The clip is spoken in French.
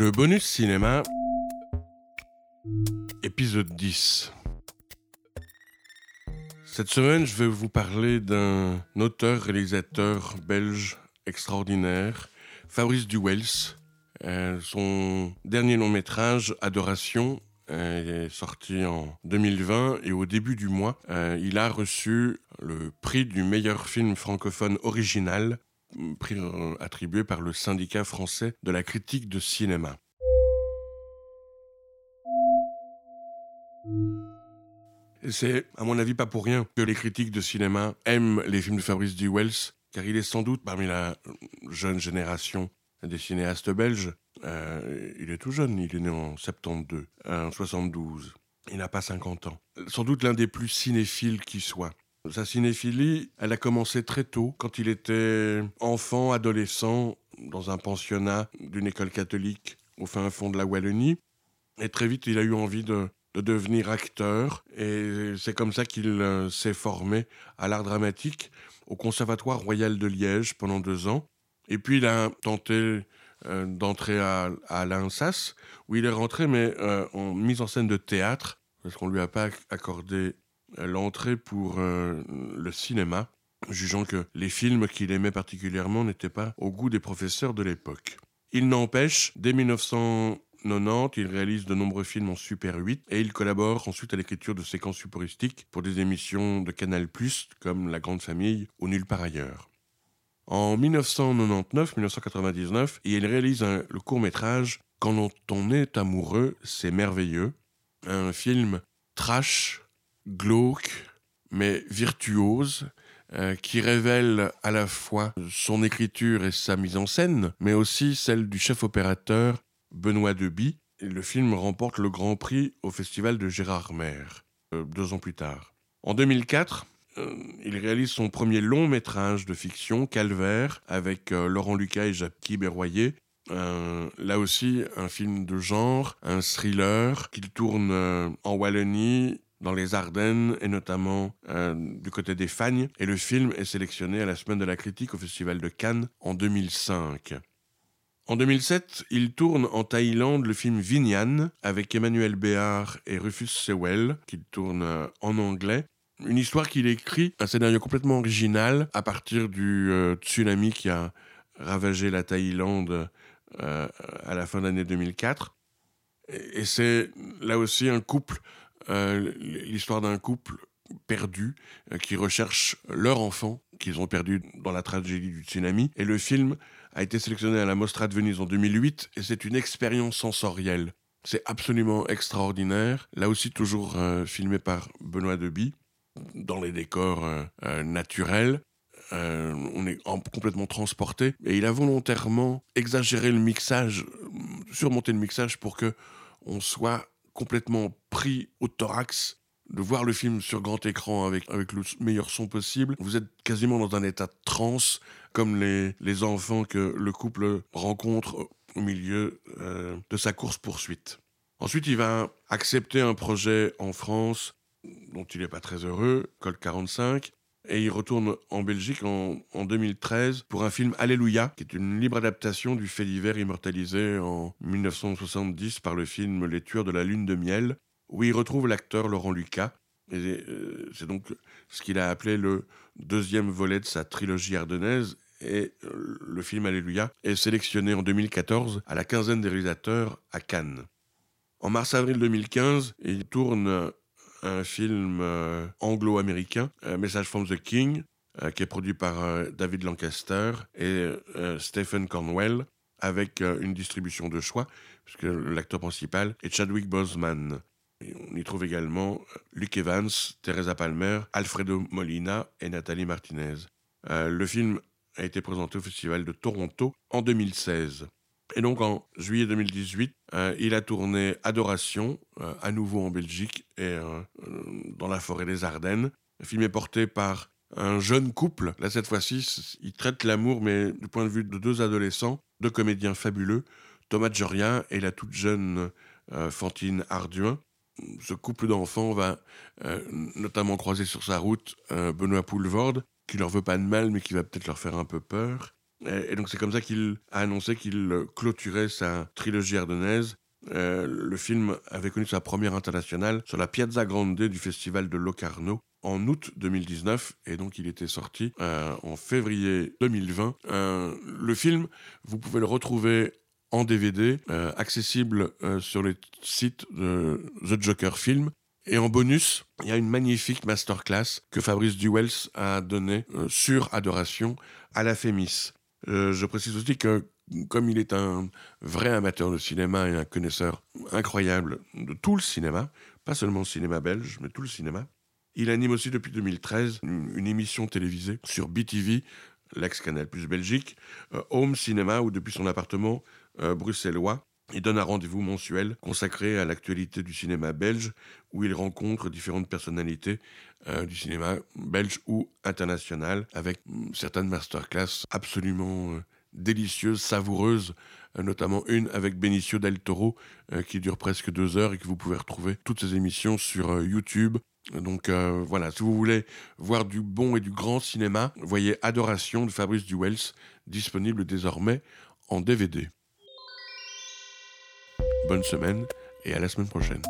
Le bonus cinéma, épisode 10. Cette semaine, je vais vous parler d'un auteur-réalisateur belge extraordinaire, Fabrice Duwels. Euh, son dernier long métrage, Adoration, euh, est sorti en 2020 et au début du mois, euh, il a reçu le prix du meilleur film francophone original prix euh, attribué par le syndicat français de la critique de cinéma. C'est, à mon avis, pas pour rien que les critiques de cinéma aiment les films de Fabrice D. Wells, car il est sans doute parmi la jeune génération des cinéastes belges. Euh, il est tout jeune, il est né en 72, en 72. Il n'a pas 50 ans. Sans doute l'un des plus cinéphiles qui soit. Sa cinéphilie, elle a commencé très tôt, quand il était enfant, adolescent, dans un pensionnat d'une école catholique au fin fond de la Wallonie. Et très vite, il a eu envie de, devenir acteur. Et c'est comme ça qu'il euh, s'est formé à l'art dramatique au Conservatoire royal de Liège pendant deux ans. Et puis, il a tenté euh, d'entrer à, à l'INSAS, où il est rentré, mais euh, en mise en scène de théâtre, parce qu'on ne lui a pas accordé l'entrée pour euh, le cinéma, jugeant que les films qu'il aimait particulièrement n'étaient pas au goût des professeurs de l'époque. Il n'empêche, dès 1990, il réalise de nombreux films en Super 8 et il collabore ensuite à l'écriture de séquences humoristiques pour des émissions de Canal+, comme La Grande Famille ou Nulle part ailleurs. En 1999-1999, il réalise le court-métrage Quand on est amoureux, c'est merveilleux, un film trash glauque, mais virtuose, euh, qui révèle à la fois son écriture et sa mise en scène, mais aussi celle du chef opérateur Benoît Deby. Le film remporte le Grand Prix au Festival de Gérardmer, euh, deux ans plus tard. En 2004, euh, il réalise son premier long métrage de fiction, Calvaire, avec Laurent Lucas et Jacques Berroyer. là aussi, un film de genre, un thriller qu'il tourne en Wallonie dans les Ardennes et notamment euh, du côté des Fagnes. Et le film est sélectionné à la Semaine de la Critique au Festival de Cannes en 2005. En 2007, il tourne en Thaïlande le film Vinyan avec Emmanuel Béard et Rufus Sewell, qu'il tourne euh, en anglais. Une histoire qu'il écrit, un scénario complètement original à partir du euh, tsunami qui a ravagé la Thaïlande à la fin de l'année 2004. Et c'est là aussi un couple euh, l'histoire d'un couple perdu euh, qui recherche leur enfant qu'ils ont perdu dans la tragédie du tsunami. Et le film a été sélectionné à la Mostra de Venise en 2008 et c'est une expérience sensorielle. C'est absolument extraordinaire. Là aussi, toujours euh, filmé par Benoît Deby, dans les décors naturels. on est complètement transporté. Et il a volontairement exagéré le mixage, surmonté le mixage pour que on soit complètement pris au thorax de voir le film sur grand écran avec, avec le meilleur son possible. Vous êtes quasiment dans un état de transe, comme les, les enfants que le couple rencontre au milieu euh, de sa course-poursuite. Ensuite, il va accepter un projet en France dont il n'est pas très heureux, Col 45, et il retourne en Belgique en, 2013 pour un film Alléluia, qui est une libre adaptation du fait divers immortalisé en 1970 par le film Les Tueurs de la Lune de Miel, où il retrouve l'acteur Laurent Lucas. Euh, c'est donc ce qu'il a appelé le deuxième volet de sa trilogie ardennaise. Et euh, le film Alléluia est sélectionné en 2014 à la quinzaine des réalisateurs à Cannes. En mars-avril 2015, il tourne un film euh, anglo-américain, Message from the King, euh, qui est produit par euh, David Lancaster et Stephen Cornwell, avec une distribution de choix, puisque l'acteur principal est Chadwick Boseman. on y trouve également Luke Evans, Teresa Palmer, Alfredo Molina et Nathalie Martinez. le film a été présenté au Festival de Toronto en 2016. Et donc en juillet 2018, euh, il a tourné Adoration, euh, à nouveau en Belgique et euh, dans la forêt des Ardennes. Le film est porté par un jeune couple. Là, cette fois-ci, il traite l'amour, mais du point de vue de deux adolescents, deux comédiens fabuleux, Thomas Jorien et la toute jeune Fantine Arduin. Ce couple d'enfants va notamment croiser sur sa route Benoît Poulvorde, qui leur veut pas de mal, mais qui va peut-être leur faire un peu peur. Et, donc c'est comme ça qu'il a annoncé qu'il clôturait sa trilogie ardennaise. Euh, le film avait connu sa première internationale sur la Piazza Grande du festival de Locarno en août 2019 et donc il était sorti euh, en février 2020. Euh, le film, vous pouvez le retrouver en DVD, accessible sur les sites de The Joker Film. Et en bonus, il y a une magnifique masterclass que Fabrice Duwels a donnée sur Adoration à la Fémis. Euh, je précise aussi que comme il est un vrai amateur de cinéma et un connaisseur incroyable de tout le cinéma, pas seulement le cinéma belge, mais tout le cinéma, il anime aussi depuis 2013 une, émission télévisée sur BTV, l'ex-Canal plus Belgique, euh, Home Cinéma, où depuis son appartement euh, bruxellois, il donne un rendez-vous mensuel consacré à l'actualité du cinéma belge, où il rencontre différentes personnalités euh, du cinéma belge ou international, avec mm, certaines masterclass absolument euh, délicieuses, savoureuses, euh, notamment une avec Benicio del Toro, qui dure presque deux heures et que vous pouvez retrouver toutes ces émissions sur YouTube. Donc voilà, si vous voulez voir du bon et du grand cinéma, voyez Adoration de Fabrice Duwels, disponible désormais en DVD bonne semaine et à la semaine prochaine.